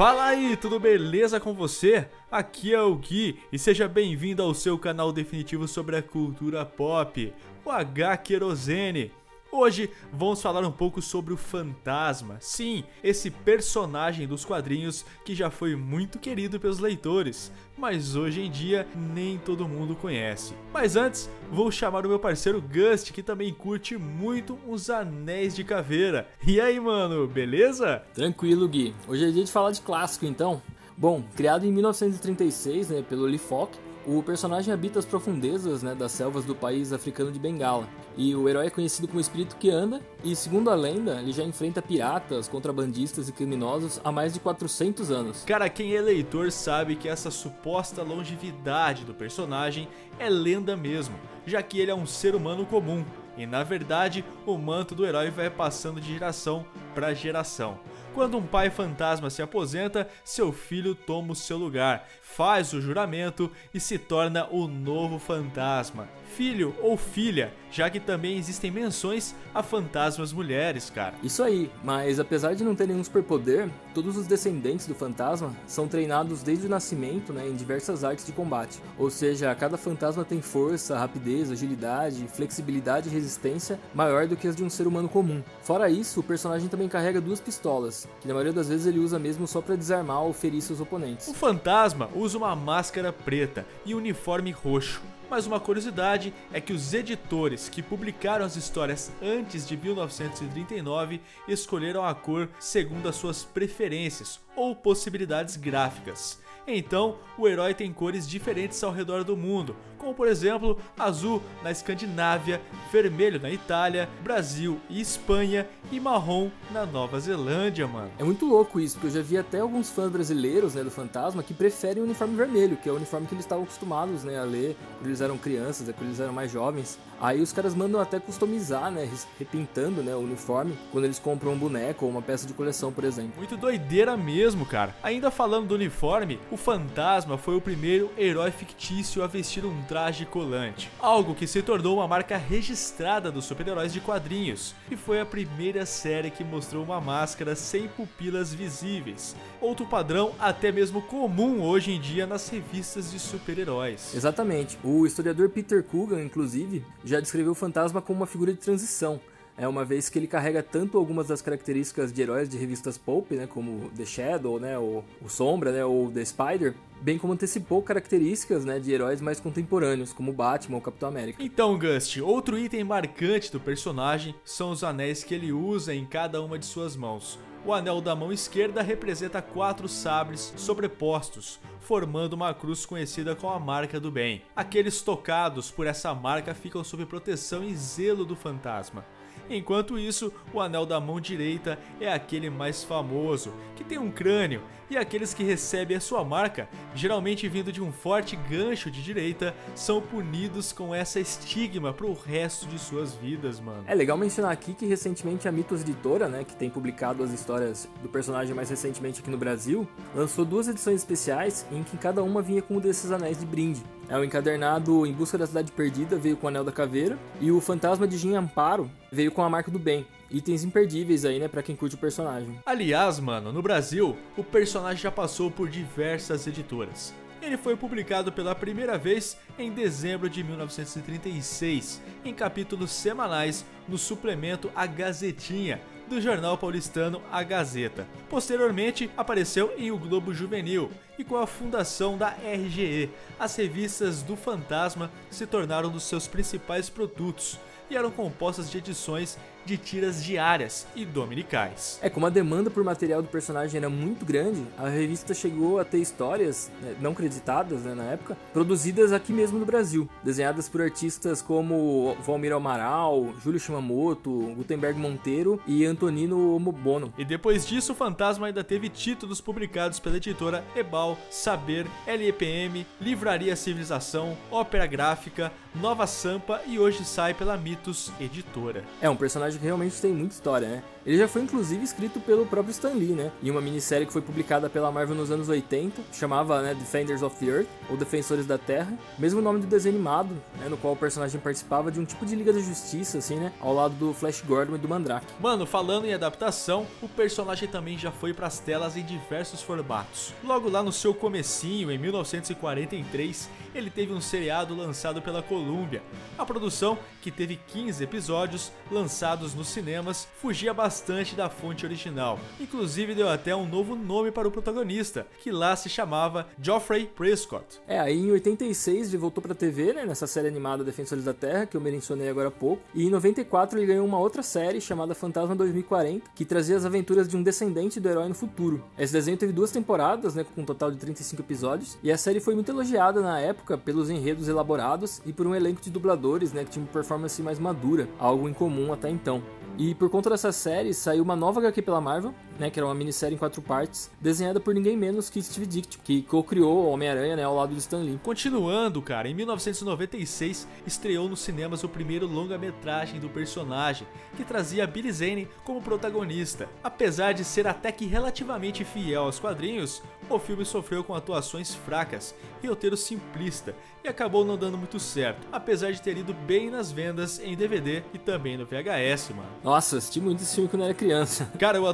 Fala aí, tudo beleza com você? Aqui é o Gui e seja bem-vindo ao seu canal definitivo sobre a cultura pop, o H Querosene. Hoje vamos falar um pouco sobre o Fantasma. Sim, esse personagem dos quadrinhos que já foi muito querido pelos leitores, mas hoje em dia nem todo mundo conhece. Mas antes, vou chamar o meu parceiro Gust, que também curte muito os Anéis de Caveira. E aí, mano, beleza? Tranquilo, Gui. Hoje é dia de falar de clássico, então. Bom, criado em 1936 né, pelo Lee Falk, o personagem habita as profundezas né, das selvas do país africano de Bengala. E o herói é conhecido como espírito que anda, e segundo a lenda, ele já enfrenta piratas, contrabandistas e criminosos há mais de 400 anos. Cara, quem é leitor sabe que essa suposta longevidade do personagem é lenda mesmo, já que ele é um ser humano comum, e na verdade o manto do herói vai passando de geração para geração. Quando um pai fantasma se aposenta, seu filho toma o seu lugar, faz o juramento e se torna o novo fantasma filho ou filha, já que também existem menções a fantasmas mulheres, cara. Isso aí, mas apesar de não ter nenhum superpoder, todos os descendentes do fantasma são treinados desde o nascimento né, em diversas artes de combate. Ou seja, cada fantasma tem força, rapidez, agilidade, flexibilidade e resistência maior do que as de um ser humano comum. Fora isso, o personagem também carrega duas pistolas, que na maioria das vezes ele usa mesmo só para desarmar ou ferir seus oponentes. O fantasma usa uma máscara preta e um uniforme roxo mas uma curiosidade é que os editores que publicaram as histórias antes de 1939 escolheram a cor segundo as suas preferências ou possibilidades gráficas. Então, o herói tem cores diferentes ao redor do mundo, como por exemplo azul na Escandinávia, vermelho na Itália, Brasil e Espanha e marrom na Nova Zelândia, mano. É muito louco isso, porque eu já vi até alguns fãs brasileiros né, do Fantasma que preferem o uniforme vermelho, que é o uniforme que eles estavam acostumados né, a ler quando eles eram crianças, né, quando eles eram mais jovens. Aí os caras mandam até customizar, né, repintando né, o uniforme quando eles compram um boneco ou uma peça de coleção, por exemplo. Muito doideira mesmo, cara. Ainda falando do uniforme, o Fantasma foi o primeiro herói fictício a vestir um traje colante, algo que se tornou uma marca registrada dos super-heróis de quadrinhos, e foi a primeira série que mostrou uma máscara sem pupilas visíveis, outro padrão até mesmo comum hoje em dia nas revistas de super-heróis. Exatamente. O historiador Peter Coogan, inclusive, já descreveu o fantasma como uma figura de transição, é uma vez que ele carrega tanto algumas das características de heróis de revistas pulp, né, como The Shadow, né, ou o Sombra, né, ou The Spider, bem como antecipou características né, de heróis mais contemporâneos, como Batman ou Capitão América. Então, Gust, outro item marcante do personagem são os anéis que ele usa em cada uma de suas mãos. O anel da mão esquerda representa quatro sabres sobrepostos, formando uma cruz conhecida como a marca do bem. Aqueles tocados por essa marca ficam sob proteção e zelo do fantasma. Enquanto isso, o anel da mão direita é aquele mais famoso, que tem um crânio, e aqueles que recebem a sua marca, geralmente vindo de um forte gancho de direita, são punidos com essa estigma pro resto de suas vidas, mano. É legal mencionar aqui que recentemente a Mitos Editora, né, que tem publicado as histórias do personagem mais recentemente aqui no Brasil, lançou duas edições especiais em que cada uma vinha com um desses anéis de brinde. É o encadernado Em Busca da Cidade Perdida veio com o Anel da Caveira e o Fantasma de Jin Amparo veio com a marca do bem. Itens imperdíveis aí, né, pra quem curte o personagem. Aliás, mano, no Brasil, o personagem já passou por diversas editoras. Ele foi publicado pela primeira vez em dezembro de 1936, em capítulos semanais no suplemento A Gazetinha, do jornal paulistano A Gazeta. Posteriormente, apareceu em O Globo Juvenil e com a fundação da RGE, as revistas do Fantasma se tornaram dos seus principais produtos e eram compostas de edições de tiras diárias e dominicais. É, como a demanda por material do personagem era muito grande, a revista chegou a ter histórias, né, não creditadas né, na época, produzidas aqui mesmo no Brasil, desenhadas por artistas como Valmir Amaral, Júlio Shimamoto, Gutenberg Monteiro e Antonino Mobono. E depois disso, o Fantasma ainda teve títulos publicados pela editora Ebal Saber, LEPM, Livraria Civilização, Ópera Gráfica, Nova Sampa e hoje sai pela Mitos Editora. É um personagem que realmente tem muita história, né? Ele já foi inclusive escrito pelo próprio Stan Lee, né? Em uma minissérie que foi publicada pela Marvel nos anos 80, chamava né, Defenders of the Earth, ou Defensores da Terra, mesmo nome do desenho animado, né, no qual o personagem participava de um tipo de Liga da Justiça, assim, né? Ao lado do Flash Gordon e do Mandrake. Mano, falando em adaptação, o personagem também já foi para as telas em diversos formatos. Logo lá no seu comecinho, em 1943, ele teve um seriado lançado pela Columbia. A produção, que teve 15 episódios lançados nos cinemas, fugia bastante da fonte original. Inclusive deu até um novo nome para o protagonista, que lá se chamava Geoffrey Prescott. É, aí em 86 ele voltou pra TV, né, nessa série animada Defensores da Terra, que eu mencionei agora há pouco, e em 94 ele ganhou uma outra série chamada Fantasma 2040, que trazia as aventuras de um descendente do herói no futuro. Esse desenho teve duas temporadas, né, com um total de 35 episódios, e a série foi muito elogiada na época pelos enredos elaborados e por um elenco de dubladores, né, que tinha uma performance mais madura, algo incomum até então. E por conta dessa série, saiu uma nova HQ pela Marvel, né, que era uma minissérie em quatro partes, desenhada por ninguém menos que Steve Ditko, que co-criou o Homem-Aranha, né, ao lado do Stan Lee. Continuando, cara, em 1996 estreou nos cinemas o primeiro longa-metragem do personagem, que trazia Billy Zane como protagonista. Apesar de ser até que relativamente fiel aos quadrinhos, o filme sofreu com atuações fracas e roteiro simplista e acabou não dando muito certo, apesar de ter ido bem nas vendas em DVD e também no VHS, mano. Nossa, assisti muito esse filme quando era criança. Cara, eu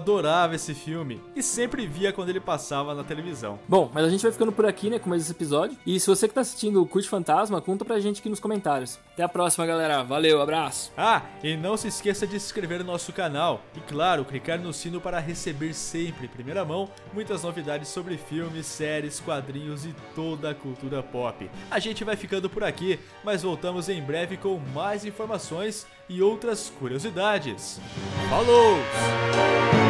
adorava esse filme e sempre via quando ele passava na televisão. Bom, mas a gente vai ficando por aqui, né, com mais esse episódio. E se você que tá assistindo o Curte Fantasma, conta pra gente aqui nos comentários. Até a próxima, galera. Valeu, abraço. Ah, e não se esqueça de se inscrever no nosso canal e, claro, clicar no sino para receber sempre, em primeira mão, muitas novidades sobre filmes, séries, quadrinhos e toda a cultura pop. A gente vai ficando por aqui, mas voltamos em breve com mais informações e outras curiosidades. Falou!